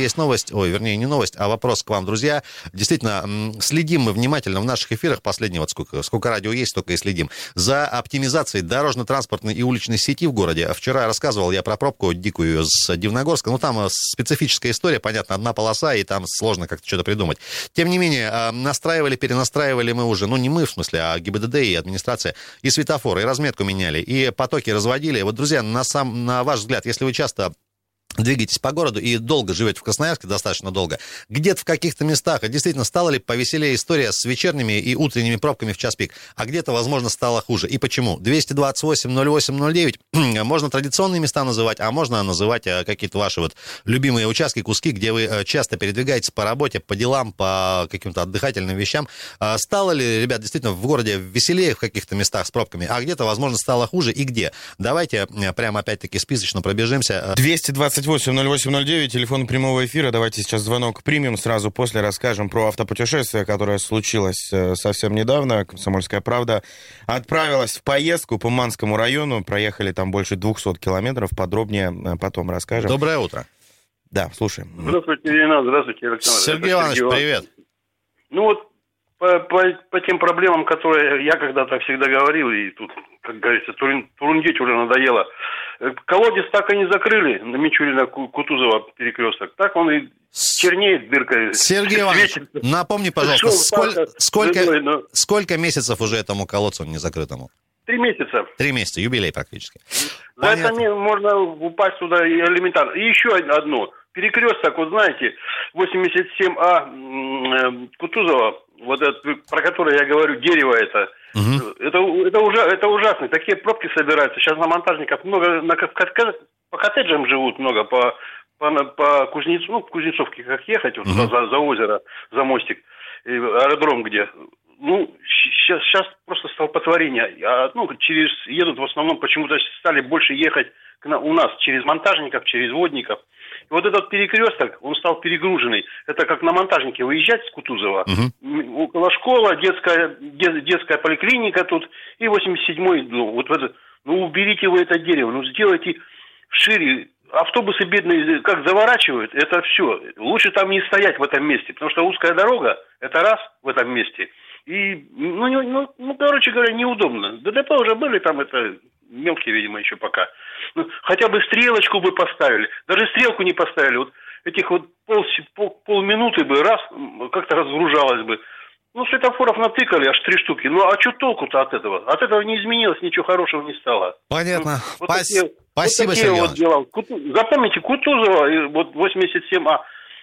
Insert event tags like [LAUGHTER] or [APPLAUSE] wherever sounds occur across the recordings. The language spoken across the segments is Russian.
есть новость, ой, вернее, не новость, а вопрос к вам, друзья. Действительно, следим мы внимательно в наших эфирах, последние вот сколько, сколько радио есть, столько и следим, за оптимизацией дорожно-транспортной и уличной сети в городе. Вчера рассказывал я про пробку дикую с Дивногорска, ну, там э, специфическая история, понятно, одна полоса, и там сложно как-то что-то придумать. Тем не менее, э, настраивали, перенастраивали мы уже, ну, не мы, в смысле, а ГИБДД и администрация, и светофоры, и разметку меняли, и потоки разводили. Вот, друзья, на, сам, на ваш взгляд, если вы часто двигаетесь по городу и долго живете в Красноярске, достаточно долго, где-то в каких-то местах, действительно, стала ли повеселее история с вечерними и утренними пробками в час пик, а где-то, возможно, стало хуже. И почему? 228-08-09, можно традиционные места называть, а можно называть э, какие-то ваши вот любимые участки, куски, где вы э, часто передвигаетесь по работе, по делам, по каким-то отдыхательным вещам. А стало ли, ребят, действительно, в городе веселее в каких-то местах с пробками, а где-то, возможно, стало хуже и где? Давайте э, прямо опять-таки списочно пробежимся. 220 280809, телефон прямого эфира. Давайте сейчас звонок примем. Сразу после расскажем про автопутешествие, которое случилось э, совсем недавно. Комсомольская правда отправилась в поездку по Манскому району. Проехали там больше 200 километров. Подробнее э, потом расскажем. Доброе утро. Да, слушаем. Здравствуйте, Ирина. Здравствуйте, Александр. Сергей Иванович, привет. Ну вот по, по, по тем проблемам, которые я когда-то всегда говорил, и тут, как говорится, турундеть уже надоело. Э, колодец так и не закрыли на Мичурина Кутузова перекресток. Так он и чернеет дыркой. Сергей Иванович, напомни, пожалуйста, сколь, сколько, но... сколько месяцев уже этому колодцу незакрытому? Три месяца. Три месяца, юбилей практически. За это можно упасть туда элементарно. И еще одно. Перекресток, вот знаете, 87А э, Кутузова, вот этот, про который я говорю, дерево это, угу. это, это, ужа, это ужасно. Такие пробки собираются. Сейчас на монтажниках много, на, по коттеджам живут много, по, по, по Кузнецу, ну, в Кузнецовке как ехать, вот угу. за, за озеро, за мостик, аэродром где. Ну, сейчас, сейчас просто столпотворение. А, ну, через, едут в основном, почему-то стали больше ехать к, у нас через монтажников, через водников. И вот этот перекресток, он стал перегруженный. Это как на монтажнике выезжать с Кутузова. Угу. Около школа, детская, дет, детская поликлиника тут и 87-й дом. Вот это, ну, уберите вы это дерево, ну, сделайте шире. Автобусы бедные как заворачивают, это все. Лучше там не стоять в этом месте, потому что узкая дорога, это раз в этом месте. И, ну, ну, ну, короче говоря, неудобно. ДТП уже были там, это мелкие, видимо, еще пока. Ну, хотя бы стрелочку бы поставили. Даже стрелку не поставили. Вот этих вот пол, пол, полминуты бы раз как-то разгружалось бы. Ну, светофоров натыкали аж три штуки. Ну, а что толку-то от этого? От этого не изменилось, ничего хорошего не стало. Понятно. Ну, вот Пас... такие, Спасибо, вот такие вот дела. Запомните, Кутузова, вот 87А,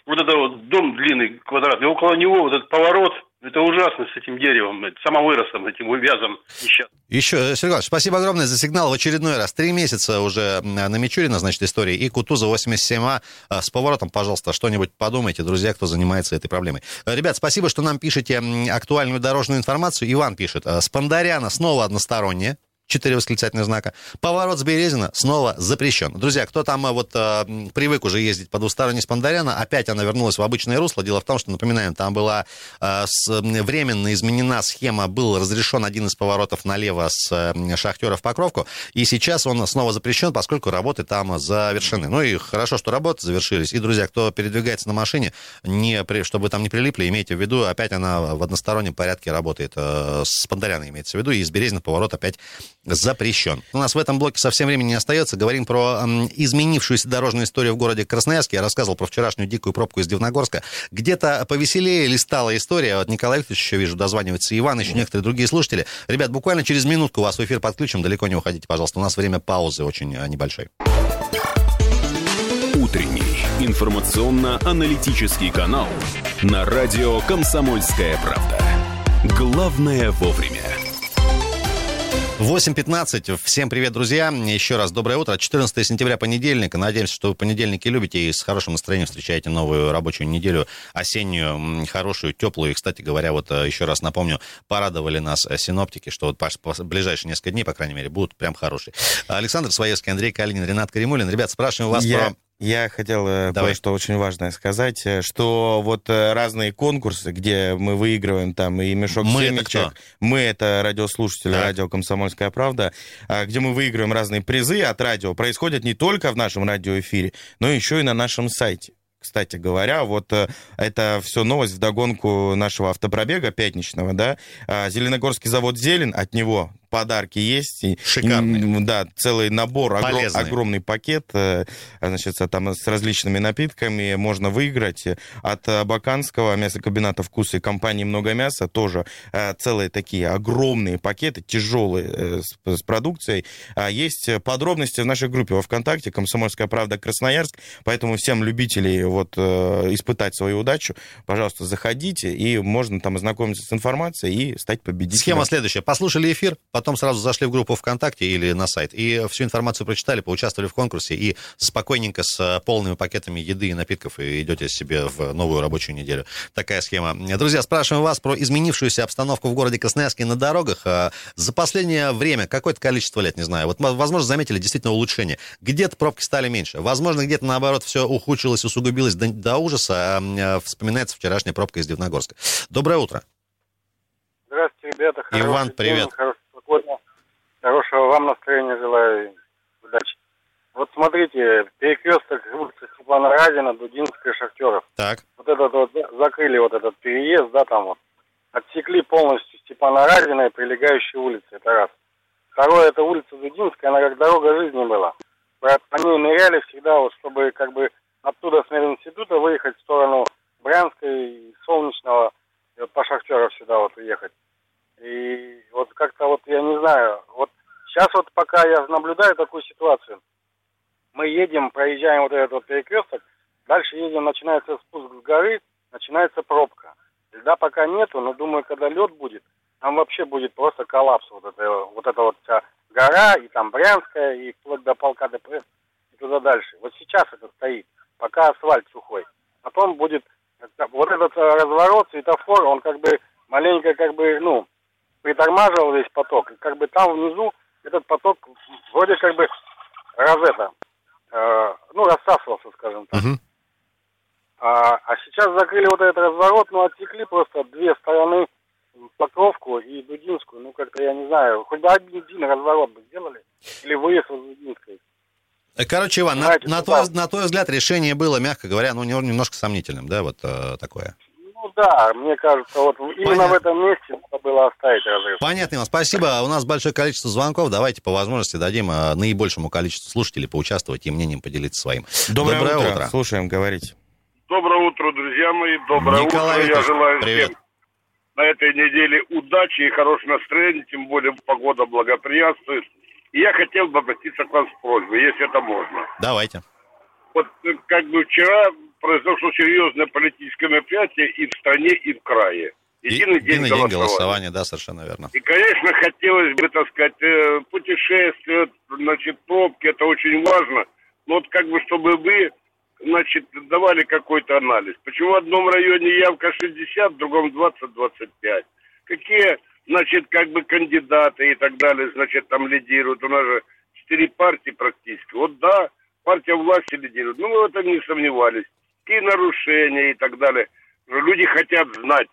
вот это вот дом длинный, квадратный, около него вот этот поворот – это ужасно с этим деревом, самовыросом, этим вывязом несчастным. Еще, Сергей Иванович, спасибо огромное за сигнал в очередной раз. Три месяца уже на Мичурина, значит, история, и Кутуза 87А а, с поворотом, пожалуйста, что-нибудь подумайте, друзья, кто занимается этой проблемой. Ребят, спасибо, что нам пишете актуальную дорожную информацию. Иван пишет, «А, Спандаряна снова односторонняя, четыре восклицательных знака. Поворот с Березина снова запрещен. Друзья, кто там э, вот э, привык уже ездить по двусторонней Спандаряна, опять она вернулась в обычное русло. Дело в том, что, напоминаем, там была э, с, временно изменена схема, был разрешен один из поворотов налево с э, Шахтера в Покровку, и сейчас он снова запрещен, поскольку работы там завершены. Ну и хорошо, что работы завершились. И, друзья, кто передвигается на машине, не, чтобы там не прилипли, имейте в виду, опять она в одностороннем порядке работает. Э, с Спандаряна имеется в виду, и из Березина поворот опять запрещен. У нас в этом блоке совсем времени не остается. Говорим про изменившуюся дорожную историю в городе Красноярске. Я рассказывал про вчерашнюю дикую пробку из Дивногорска. Где-то повеселее ли стала история? Вот Николай Викторович еще вижу, дозванивается Иван, еще некоторые другие слушатели. Ребят, буквально через минутку вас в эфир подключим. Далеко не уходите, пожалуйста. У нас время паузы очень э, небольшой. Утренний информационно-аналитический канал на радио «Комсомольская правда». Главное вовремя. 8.15. Всем привет, друзья. Еще раз доброе утро. 14 сентября, понедельник. Надеемся, что вы понедельники любите и с хорошим настроением встречаете новую рабочую неделю, осеннюю, хорошую, теплую. И, кстати говоря, вот э, еще раз напомню, порадовали нас э, синоптики, что вот ближайшие несколько дней, по крайней мере, будут прям хорошие. Александр Своевский, Андрей Калинин, Ренат Каримулин. Ребят, спрашиваем вас Я... про Я хотел э, кое-что очень важное сказать, э, что вот э, разные конкурсы, где мы выигрываем там и мешок мы семечек, это кто? мы это радиослушатели, Так. радио «Комсомольская правда», а, где мы выигрываем разные призы от радио, происходят не только в нашем радиоэфире, но еще и на нашем сайте. Кстати говоря, вот это все новость вдогонку нашего автопробега пятничного, да. А, Зеленогорский завод «Зелен», от него подарки есть. Шикарные. Да, целый набор, огром- огромный пакет, э, значит, там с различными напитками можно выиграть. От э, Баканского мясокомбината «Вкус» и компании «Много мяса» тоже э, целые такие огромные пакеты, тяжелые э, с, продукцией. А Есть подробности в нашей группе во ВКонтакте «Комсомольская правда Красноярск», поэтому всем любителей вот э, испытать свою удачу, пожалуйста, заходите, и можно там ознакомиться с информацией и стать победителем. Схема следующая. Послушали эфир, потом сразу зашли в группу ВКонтакте или на сайт, и всю информацию прочитали, поучаствовали в конкурсе, и спокойненько с э, полными пакетами еды и напитков и идете себе в новую рабочую неделю. Такая схема. Друзья, спрашиваем вас про изменившуюся обстановку в городе Красноярске на дорогах. А, За последнее время, какое-то количество лет, не знаю, вот, возможно, заметили действительно улучшение. Где-то пробки стали меньше, возможно, где-то, наоборот, все ухудшилось, усугубилось до, до ужаса. А, э, Вспоминается вчерашняя пробка из Дивногорска. Доброе утро. Здравствуйте, ребята. Иван, день, привет. Спокойного, хорошего вам настроения желаю. Удачи. Вот смотрите, перекресток улицы Степана Разина, Дудинская, Шахтеров. Так. Вот этот вот за- закрыли вот этот переезд, да, там вот. Отсекли полностью Степана Разина и прилегающие улицы, это раз. Второе, это улица Дудинская, она как дорога жизни была. По по ней ныряли всегда, вот, чтобы как бы оттуда с мединститута выехать в сторону Брянской и Солнечного, и вот по Шахтеров сюда вот уехать. И вот как-то вот, я не знаю, вот сейчас вот пока я наблюдаю такую ситуацию, мы едем, проезжаем вот этот вот перекресток, дальше едем, начинается спуск с горы, начинается пробка. Льда пока нету, но думаю, когда лед будет, там вообще будет просто коллапс. Вот это вот, эта вот вся гора, и там Брянская, и вплоть до полка ДПС, и туда дальше. Вот сейчас это стоит, пока асфальт сухой. Потом будет это- вот этот э, разворот, светофор, он как бы маленько как бы, ну, притормаживал весь поток. И как бы там внизу этот поток вроде как бы раз это, э, ну, рассасывался, скажем так. Мгм. А, а сейчас закрыли вот этот разворот, ну, отсекли просто две стороны, Покровку и Дудинскую. Ну, как-то, я не знаю, хоть бы один разворот бы сделали. Или выезд из Дудинской. Э, Короче, Иван, на, Знаете, на ну, твой, на твой взгляд решение было, мягко говоря, ну, не- немножко сомнительным, да, вот э, такое. Да, мне кажется, вот именно Понятно. в этом месте надо было оставить разрыв. Понятно, спасибо. У нас большое количество звонков. Давайте по возможности дадим э, наибольшему количеству слушателей поучаствовать и мнением поделиться своим. Доброе, Доброе утро. утро. Слушаем, говорите. Доброе утро, друзья мои. Доброе Николай утро. Я желаю привет. всем на этой неделе удачи и хорошего настроения, тем более погода благоприятствует. И я хотел бы обратиться к вам с просьбой, если это можно. Давайте. Вот э, как бы вчера произошло серьезное политическое мероприятие и в стране, и в крае. И- Единый день, единый голосования. голосования, да, совершенно верно. И, конечно, хотелось бы, так сказать, э, путешествия, значит, пробки, это очень важно. Но вот как бы, чтобы вы, значит, давали какой-то анализ. Почему в одном районе явка 60, в другом 20-25? Какие, значит, как бы кандидаты и так далее, значит, там лидируют? У нас же четыре партии практически. Вот да, партия власти лидирует. Ну, мы в этом не сомневались. Какие нарушения и так далее. Люди хотят знать,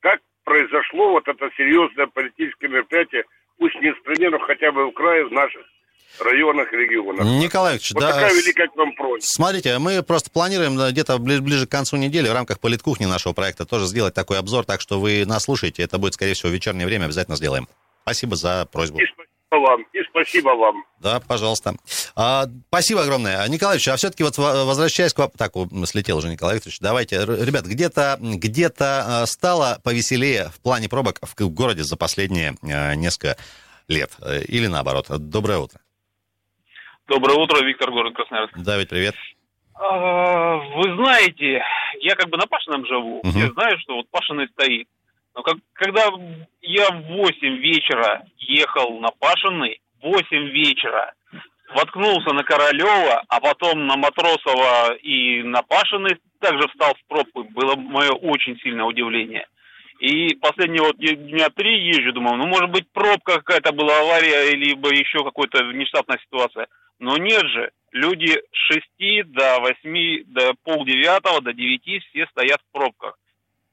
как произошло вот это серьезное политическое мероприятие, пусть не в стране, но хотя бы в крае, в наших районах, регионах. Николай Ильич, Вот да, такая великая к вам просьба. Смотрите, мы просто планируем где-то бли- ближе к концу недели в рамках политкухни нашего проекта тоже сделать такой обзор, так что вы нас слушаете, это будет, скорее всего, в вечернее время, обязательно сделаем. Спасибо за просьбу. И спасибо вам, и спасибо вам. Да, пожалуйста. А, спасибо огромное. Николай Ильич, а все-таки вот во- возвращаясь к вам... Так, слетел уже Николай Викторович. Давайте, ребят, где-то где стало повеселее в плане пробок в, городе за последние э, несколько лет. Э, Или наоборот. Доброе утро. Доброе утро, Виктор, город Красноярск. Давид, привет. А, Вы знаете, я как бы на Пашином живу, Мгм. я знаю, что вот Пашиный стоит. Но как, когда я в 8 вечера ехал на Пашиный, в 8 вечера, воткнулся на Королева, а потом на Матросова и на Пашиный также встал в пробку, было мое очень сильное удивление. И последние вот дня три езжу, думаю, ну, может быть, пробка какая-то была, авария, либо еще какая-то внештатная ситуация. Но нет же, Люди с 6 до 8, до полдевятого, до 9 все стоят в пробках.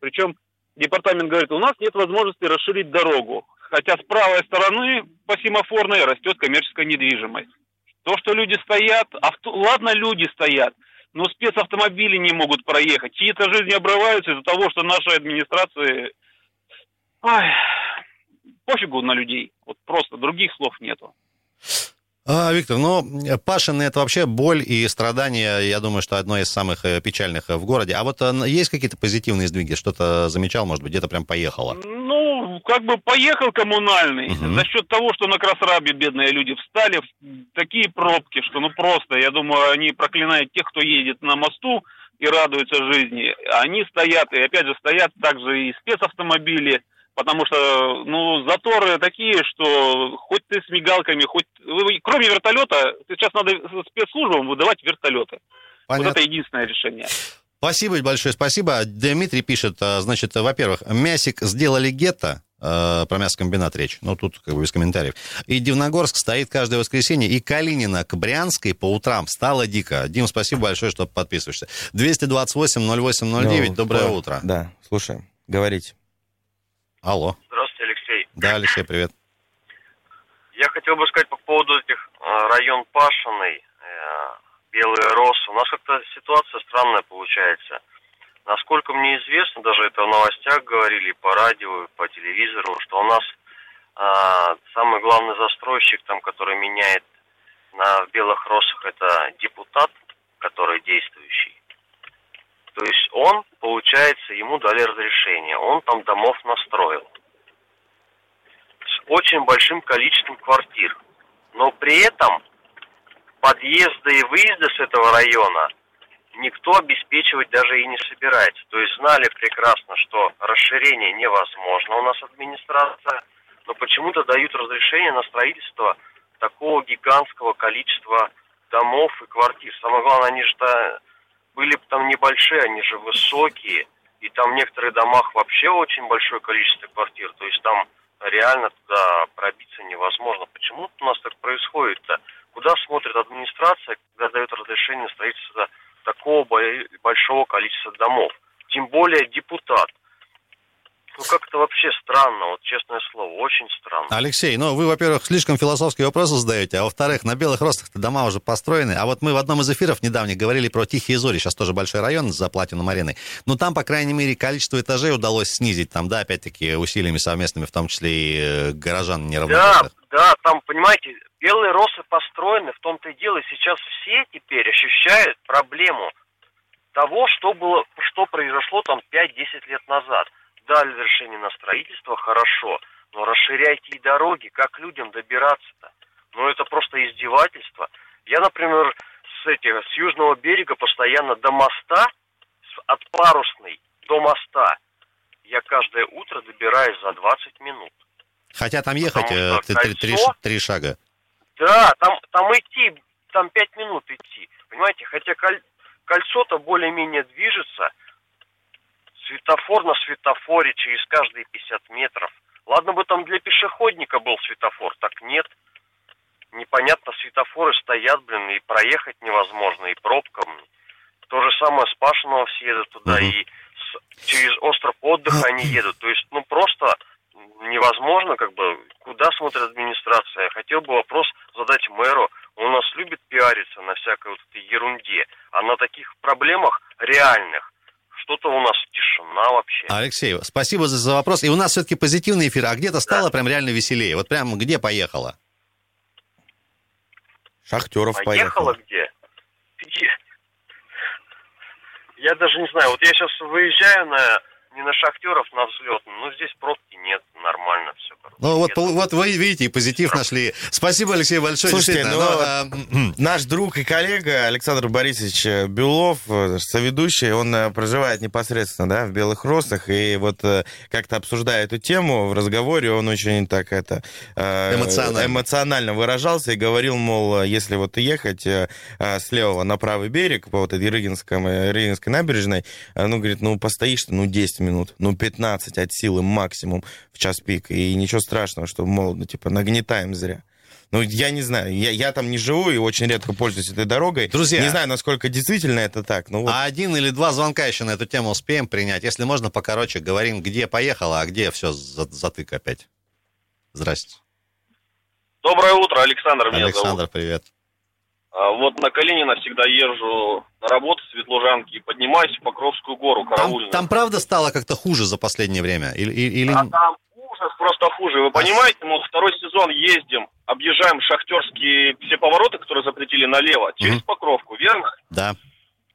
Причем департамент говорит, у нас нет возможности расширить дорогу. Хотя с правой стороны по семафорной растет коммерческая недвижимость. То, что люди стоят, авто... ладно, люди стоят, но спецавтомобили не могут проехать. Чьи-то жизни обрываются из-за того, что нашей администрации... Ой, пофигу на людей. Вот просто других слов нету. А, Виктор, ну, Пашины это вообще боль и страдания, я думаю, что одно из самых э, печальных э, в городе. А вот э, есть какие-то позитивные сдвиги? Что-то замечал, может быть, где-то прям поехало? Ну, как бы поехал коммунальный. Угу. За счет того, что на Красрабе бедные люди встали такие пробки, что ну просто, я думаю, они проклинают тех, кто едет на мосту и радуется жизни. Они стоят, и опять же стоят также и спецавтомобили, потому что, ну, заторы такие, что хоть ты с мигалками, хоть... Кроме вертолета, сейчас надо спецслужбам выдавать вертолеты. Понятно. Вот это единственное решение. Спасибо большое, спасибо. Дмитрий пишет, а, значит, во-первых, мясик сделали гетто, э, про мясокомбинат речь, ну тут как бы без комментариев. И Дивногорск стоит каждое воскресенье, и Калинина к Брянской по утрам стало дико. Дим, спасибо большое, что подписываешься. 228-08-09, ну, доброе да, утро. Да, слушаем, говорите. Алло. Здравствуйте, Алексей. Да, Алексей, привет. Я хотел бы сказать по поводу этих э, район Пашиной, э, Белые Росы. У нас как-то ситуация странная получается. Насколько мне известно, даже это в новостях говорили по радио, по телевизору, что у нас э, самый главный застройщик, там, который меняет на Белых Росах, это депутат, который действующий. То есть он, получается, ему дали разрешение, он там домов настроил с очень большим количеством квартир. Но при этом подъезды и выезды с этого района никто обеспечивать даже и не собирается. То есть знали прекрасно, что расширение невозможно у нас администрация, но почему-то дают разрешение на строительство такого гигантского количества домов и квартир. Самое главное, они же были бы там небольшие, они же высокие, и там в некоторых домах вообще очень большое количество квартир, то есть там реально туда пробиться невозможно. Почему у нас так происходит-то? Куда смотрит администрация, когда дает разрешение на строительство такого большого количества домов? Тем более депутат. Ну, как-то вообще странно, вот честное слово, очень странно. Алексей, ну, вы, во-первых, слишком философские вопросы задаете, а во-вторых, на Белых Ростах-то дома уже построены. А вот мы в одном из эфиров недавних говорили про Тихие Зори, сейчас тоже большой район за Платином ареной. Но там, по крайней мере, количество этажей удалось снизить, там, да, опять-таки, усилиями совместными, в том числе и э, горожан неравноценных. Да, да, там, понимаете, Белые Росы построены, в том-то и дело, сейчас все теперь ощущают проблему того, что было, что произошло там 5-10 лет назад дали разрешение на строительство, хорошо, но расширяйте и дороги, как людям добираться-то? Ну, это просто издевательство. Я, например, с, этих, с южного берега постоянно до моста, от парусной до моста, я каждое утро добираюсь за 20 минут. Хотя там ехать э, три, три, три шага. Да, там, там идти, там 5 минут идти. Понимаете, хотя коль, кольцо-то более-менее движется, светофор на светофоре через каждые 50 метров. Ладно бы там для пешеходника был светофор, так нет. Непонятно, светофоры стоят, блин, и проехать невозможно, и пробкам. То же самое с Пашиного все едут туда, uh-huh. и с, через остров отдыха они [CLEARS THROAT] едут. То есть, ну, просто невозможно, как бы, куда смотрит администрация. Хотел бы вопрос задать мэру. Он у нас любит пиариться на всякой вот этой ерунде. А на таких проблемах реальных что-то у нас тишина вообще. Алексей, спасибо за, за вопрос. И у нас все-таки позитивный эфир, а где-то стало да. прям реально веселее. Вот прям где поехала? Шахтеров поехала. Поехала где? Я даже не знаю. Вот я сейчас выезжаю на не на шахтеров, на взлет. Но здесь пробки нет, нормально все. Ну вот, вот вы видите, позитив нашли. Спасибо, Алексей, большое. Слушайте, ну, но, а... наш друг и коллега Александр Борисович э, Белов, э, соведущий, он э, проживает непосредственно да, в Белых Росах, и вот как-то обсуждая эту тему в разговоре, он очень так это эмоционально, эмоционально выражался и говорил, мол, если вот ехать с левого на правый берег по вот этой Рыгинской, Рыгинской набережной, ну, говорит, ну, постоишь ну, 10 минут, ну, 15 от силы максимум в час пик, и ничего страшного, что, мол, ну, типа, нагнетаем зря. Ну, я не знаю, я, я там не живу и очень редко пользуюсь этой дорогой. Друзья. Не знаю, насколько действительно это так. Ну, вот. А один или два звонка еще на эту тему успеем принять. Если можно, покороче говорим, где поехала, а где все затык опять. Здрасте. Доброе утро, Александр меня Александр, зовут. привет. А, Вот на Калинина всегда езжу на работу с Светлужанки и поднимаюсь в Покровскую гору, Там, караульную. там правда стало как-то хуже за последнее время? Или, или- А там ужас просто хуже. Вы понимаете, мы второй сезон ездим, объезжаем шахтерские все повороты, которые запретили налево, через Мгм. Покровку, верно? Да.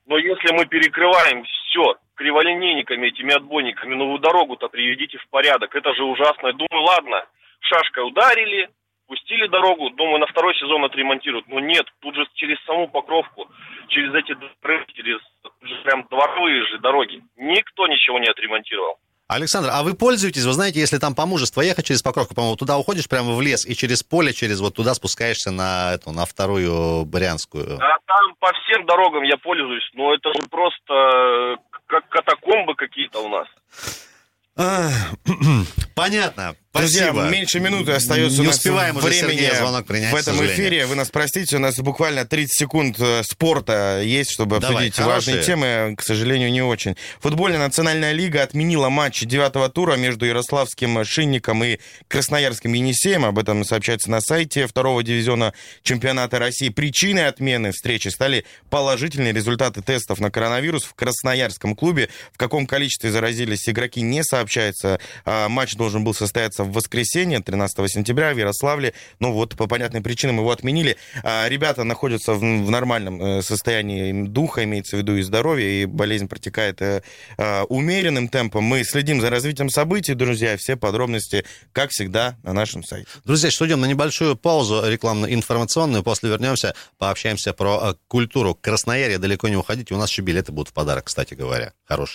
Но если мы перекрываем все криволинейниками, этими отбойниками, новую дорогу-то приведите в порядок. Это же ужасно. Я думаю, ладно, шашкой ударили, пустили дорогу, думаю, на второй сезон отремонтируют. Но нет, тут же через саму Покровку, через эти дворы, через прям дворовые же дороги. Никто ничего не отремонтировал. Александр, а вы пользуетесь, вы знаете, если там по мужеству ехать через Покровку, по-моему, туда уходишь прямо в лес и через поле, через вот туда спускаешься на эту, на вторую Брянскую. А там по всем дорогам я пользуюсь, но это же просто э, как катакомбы какие-то у нас. [CLEARS THROAT] Понятно. Друзья, Спасибо. меньше минуты остается Не у нас успеваем уже времени звонок принять, в этом эфире. Вы нас простите, у нас буквально 30 секунд э, спорта есть, чтобы Давай, обсудить важные хорошие. темы. К сожалению, не очень. Футбольная национальная лига отменила матч девятого тура между Ярославским Шинником и Красноярским Енисеем. Об этом сообщается на сайте второго дивизиона чемпионата России. Причиной отмены встречи стали положительные результаты тестов на коронавирус в Красноярском клубе. В каком количестве заразились игроки, не сообщается. А, Матч должен был состояться в воскресенье, 13 сентября в Ярославле. Но вот по понятным причинам его отменили. А, Ребята находятся в, нормальном э, состоянии духа, имеется в виду и здоровья, и болезнь протекает э, э, умеренным темпом. Мы следим за развитием событий, друзья. Все подробности, как всегда, на нашем сайте. Друзья, что идем на небольшую паузу рекламно-информационную. После вернемся, пообщаемся про культуру Красноярья. Далеко не уходите. У нас еще билеты будут в подарок, кстати говоря. Хорошие.